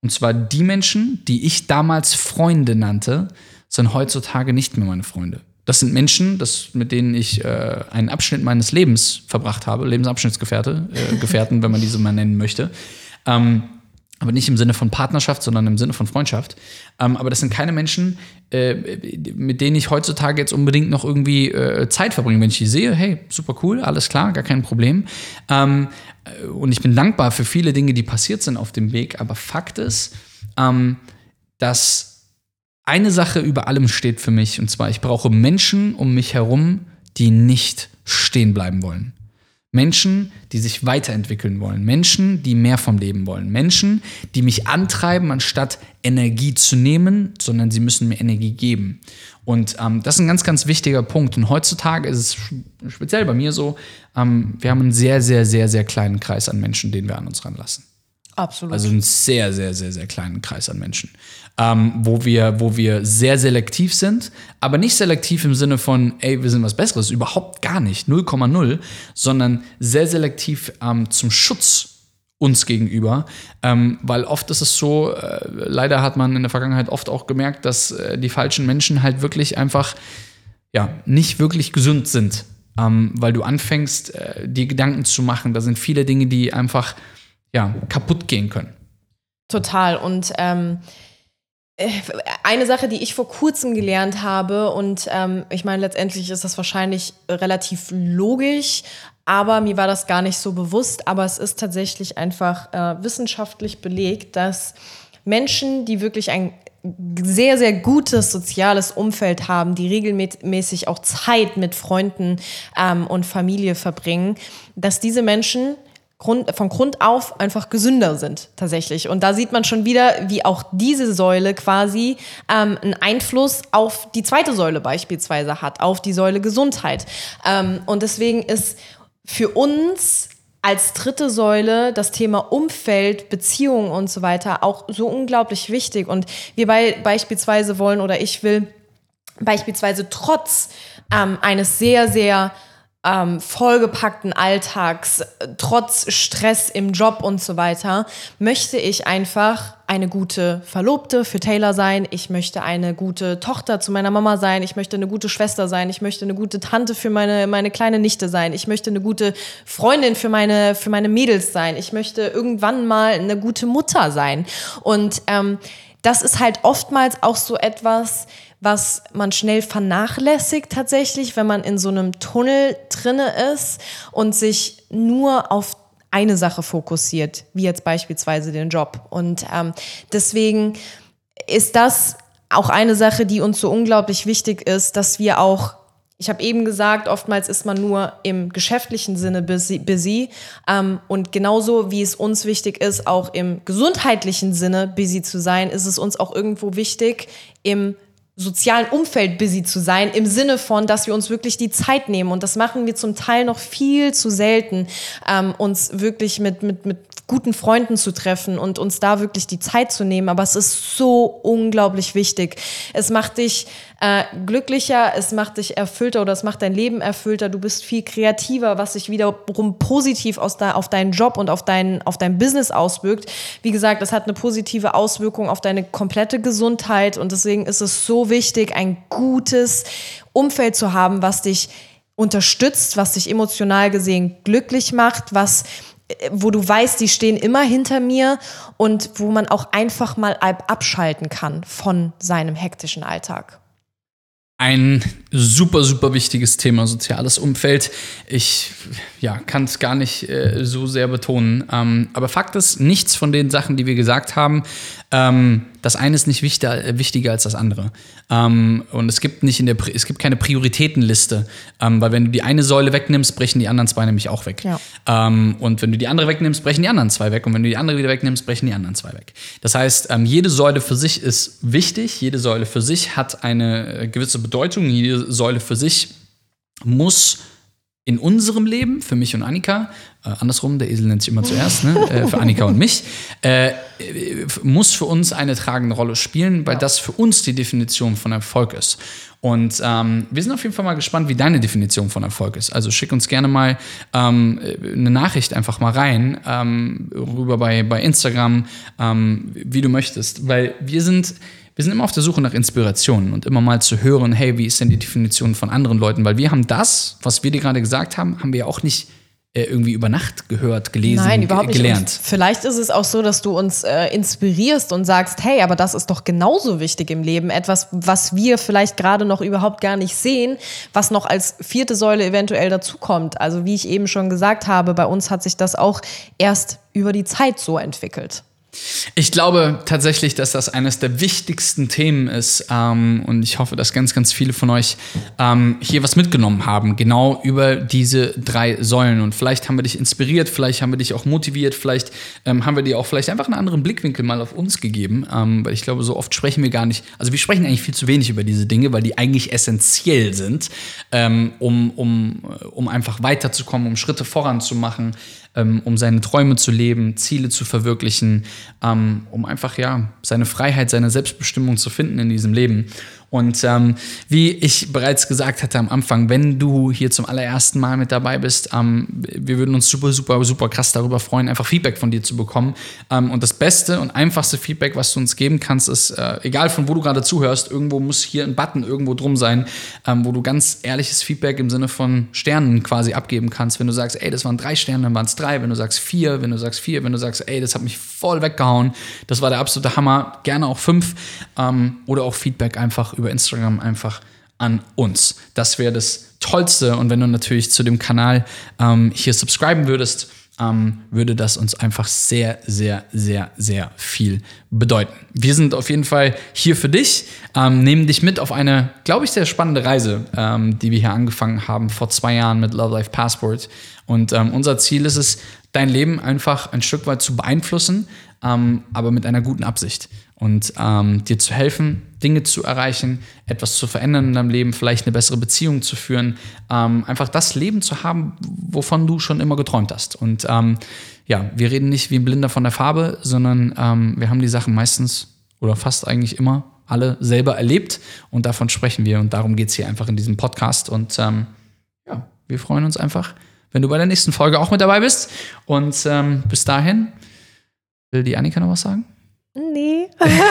Und zwar die Menschen, die ich damals Freunde nannte, sind heutzutage nicht mehr meine Freunde. Das sind Menschen, das, mit denen ich äh, einen Abschnitt meines Lebens verbracht habe, Lebensabschnittsgefährte, äh, Gefährten, wenn man diese mal nennen möchte. Ähm, aber nicht im Sinne von Partnerschaft, sondern im Sinne von Freundschaft. Ähm, aber das sind keine Menschen, äh, mit denen ich heutzutage jetzt unbedingt noch irgendwie äh, Zeit verbringe. Wenn ich die sehe, hey, super cool, alles klar, gar kein Problem. Ähm, äh, und ich bin dankbar für viele Dinge, die passiert sind auf dem Weg. Aber Fakt ist, ähm, dass eine Sache über allem steht für mich. Und zwar, ich brauche Menschen um mich herum, die nicht stehen bleiben wollen. Menschen, die sich weiterentwickeln wollen. Menschen, die mehr vom Leben wollen. Menschen, die mich antreiben, anstatt Energie zu nehmen, sondern sie müssen mir Energie geben. Und ähm, das ist ein ganz, ganz wichtiger Punkt. Und heutzutage ist es speziell bei mir so, ähm, wir haben einen sehr, sehr, sehr, sehr kleinen Kreis an Menschen, den wir an uns ranlassen. Absolut. Also einen sehr, sehr, sehr, sehr kleinen Kreis an Menschen. Ähm, wo, wir, wo wir sehr selektiv sind, aber nicht selektiv im Sinne von, ey, wir sind was Besseres, überhaupt gar nicht, 0,0, sondern sehr selektiv ähm, zum Schutz uns gegenüber, ähm, weil oft ist es so, äh, leider hat man in der Vergangenheit oft auch gemerkt, dass äh, die falschen Menschen halt wirklich einfach ja, nicht wirklich gesund sind, ähm, weil du anfängst, äh, dir Gedanken zu machen. Da sind viele Dinge, die einfach ja, kaputt gehen können. Total. Und ähm, äh, eine Sache, die ich vor kurzem gelernt habe, und ähm, ich meine, letztendlich ist das wahrscheinlich relativ logisch, aber mir war das gar nicht so bewusst. Aber es ist tatsächlich einfach äh, wissenschaftlich belegt, dass Menschen, die wirklich ein sehr, sehr gutes soziales Umfeld haben, die regelmäßig auch Zeit mit Freunden ähm, und Familie verbringen, dass diese Menschen Grund, von Grund auf einfach gesünder sind tatsächlich. Und da sieht man schon wieder, wie auch diese Säule quasi ähm, einen Einfluss auf die zweite Säule beispielsweise hat, auf die Säule Gesundheit. Ähm, und deswegen ist für uns als dritte Säule das Thema Umfeld, Beziehungen und so weiter auch so unglaublich wichtig. Und wir bei, beispielsweise wollen oder ich will beispielsweise trotz ähm, eines sehr, sehr ähm, vollgepackten Alltags, trotz Stress im Job und so weiter, möchte ich einfach eine gute Verlobte für Taylor sein. Ich möchte eine gute Tochter zu meiner Mama sein. Ich möchte eine gute Schwester sein. Ich möchte eine gute Tante für meine, meine kleine Nichte sein. Ich möchte eine gute Freundin für meine, für meine Mädels sein. Ich möchte irgendwann mal eine gute Mutter sein. Und ähm, das ist halt oftmals auch so etwas, was man schnell vernachlässigt tatsächlich, wenn man in so einem Tunnel drinne ist und sich nur auf eine Sache fokussiert, wie jetzt beispielsweise den Job. Und ähm, deswegen ist das auch eine Sache, die uns so unglaublich wichtig ist, dass wir auch ich habe eben gesagt, oftmals ist man nur im geschäftlichen Sinne busy. ähm, und genauso wie es uns wichtig ist, auch im gesundheitlichen Sinne busy zu sein, ist es uns auch irgendwo wichtig, im sozialen Umfeld busy zu sein, im Sinne von, dass wir uns wirklich die Zeit nehmen. Und das machen wir zum Teil noch viel zu selten, ähm, uns wirklich mit, mit, mit guten Freunden zu treffen und uns da wirklich die Zeit zu nehmen. Aber es ist so unglaublich wichtig. Es macht dich äh, glücklicher, es macht dich erfüllter oder es macht dein Leben erfüllter. Du bist viel kreativer, was sich wiederum positiv aus da, auf deinen Job und auf dein, auf dein Business auswirkt. Wie gesagt, das hat eine positive Auswirkung auf deine komplette Gesundheit und deswegen ist es so wichtig, ein gutes Umfeld zu haben, was dich unterstützt, was dich emotional gesehen glücklich macht, was wo du weißt, die stehen immer hinter mir und wo man auch einfach mal abschalten kann von seinem hektischen Alltag. Ein super, super wichtiges Thema, soziales Umfeld. Ich ja, kann es gar nicht äh, so sehr betonen. Ähm, aber Fakt ist, nichts von den Sachen, die wir gesagt haben, ähm, das eine ist nicht wichtiger, äh, wichtiger als das andere. Ähm, und es gibt nicht in der, es gibt keine Prioritätenliste, ähm, weil wenn du die eine Säule wegnimmst, brechen die anderen zwei nämlich auch weg. Ja. Ähm, und wenn du die andere wegnimmst, brechen die anderen zwei weg. Und wenn du die andere wieder wegnimmst, brechen die anderen zwei weg. Das heißt, ähm, jede Säule für sich ist wichtig. Jede Säule für sich hat eine äh, gewisse Bedeutung. Jede Säule für sich muss in unserem Leben, für mich und Annika, äh, andersrum, der Esel nennt sich immer zuerst, ne? äh, für Annika und mich, äh, muss für uns eine tragende Rolle spielen, weil ja. das für uns die Definition von Erfolg ist. Und ähm, wir sind auf jeden Fall mal gespannt, wie deine Definition von Erfolg ist. Also schick uns gerne mal ähm, eine Nachricht einfach mal rein, ähm, rüber bei, bei Instagram, ähm, wie du möchtest, weil wir sind wir sind immer auf der Suche nach Inspirationen und immer mal zu hören, hey, wie ist denn die Definition von anderen Leuten? Weil wir haben das, was wir dir gerade gesagt haben, haben wir ja auch nicht äh, irgendwie über Nacht gehört, gelesen, Nein, überhaupt nicht. gelernt. Und vielleicht ist es auch so, dass du uns äh, inspirierst und sagst, hey, aber das ist doch genauso wichtig im Leben. Etwas, was wir vielleicht gerade noch überhaupt gar nicht sehen, was noch als vierte Säule eventuell dazukommt. Also wie ich eben schon gesagt habe, bei uns hat sich das auch erst über die Zeit so entwickelt. Ich glaube tatsächlich, dass das eines der wichtigsten Themen ist ähm, und ich hoffe, dass ganz, ganz viele von euch ähm, hier was mitgenommen haben, genau über diese drei Säulen. Und vielleicht haben wir dich inspiriert, vielleicht haben wir dich auch motiviert, vielleicht ähm, haben wir dir auch vielleicht einfach einen anderen Blickwinkel mal auf uns gegeben, ähm, weil ich glaube, so oft sprechen wir gar nicht, also wir sprechen eigentlich viel zu wenig über diese Dinge, weil die eigentlich essentiell sind, ähm, um, um, um einfach weiterzukommen, um Schritte voranzumachen ähm, um seine Träume zu leben, Ziele zu verwirklichen, ähm, um einfach ja seine Freiheit, seine Selbstbestimmung zu finden in diesem Leben. Und ähm, wie ich bereits gesagt hatte am Anfang, wenn du hier zum allerersten Mal mit dabei bist, ähm, wir würden uns super, super, super krass darüber freuen, einfach Feedback von dir zu bekommen. Ähm, und das beste und einfachste Feedback, was du uns geben kannst, ist, äh, egal von wo du gerade zuhörst, irgendwo muss hier ein Button irgendwo drum sein, ähm, wo du ganz ehrliches Feedback im Sinne von Sternen quasi abgeben kannst. Wenn du sagst, ey, das waren drei Sterne, dann waren es drei. Wenn du sagst vier, wenn du sagst vier, wenn du sagst, ey, das hat mich voll weggehauen, das war der absolute Hammer, gerne auch fünf. Ähm, oder auch Feedback einfach über Instagram einfach an uns. Das wäre das Tollste. Und wenn du natürlich zu dem Kanal ähm, hier subscriben würdest, ähm, würde das uns einfach sehr, sehr, sehr, sehr viel bedeuten. Wir sind auf jeden Fall hier für dich, ähm, nehmen dich mit auf eine, glaube ich, sehr spannende Reise, ähm, die wir hier angefangen haben vor zwei Jahren mit Love Life Passport. Und ähm, unser Ziel ist es, dein Leben einfach ein Stück weit zu beeinflussen, ähm, aber mit einer guten Absicht und dir zu helfen, Dinge zu erreichen, etwas zu verändern in deinem Leben, vielleicht eine bessere Beziehung zu führen, ähm, einfach das Leben zu haben, wovon du schon immer geträumt hast. Und ähm, ja, wir reden nicht wie ein Blinder von der Farbe, sondern ähm, wir haben die Sachen meistens oder fast eigentlich immer alle selber erlebt und davon sprechen wir und darum geht es hier einfach in diesem Podcast. Und ähm, ja, wir freuen uns einfach, wenn du bei der nächsten Folge auch mit dabei bist. Und ähm, bis dahin, will die Annika noch was sagen? Nee,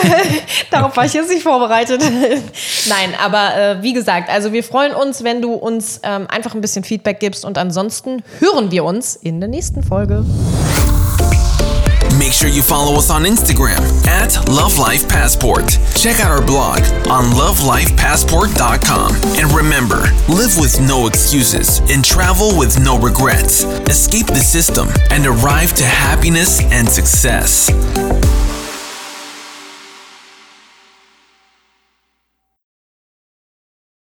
darauf war ich jetzt nicht vorbereitet. Nein, aber äh, wie gesagt, also wir freuen uns, wenn du uns ähm, einfach ein bisschen Feedback gibst und ansonsten hören wir uns in der nächsten Folge. Make sure you follow us on Instagram at Love Life Passport. Check out our blog on lovelifepassport.com. And remember, live with no excuses and travel with no regrets. Escape the system and arrive to happiness and success.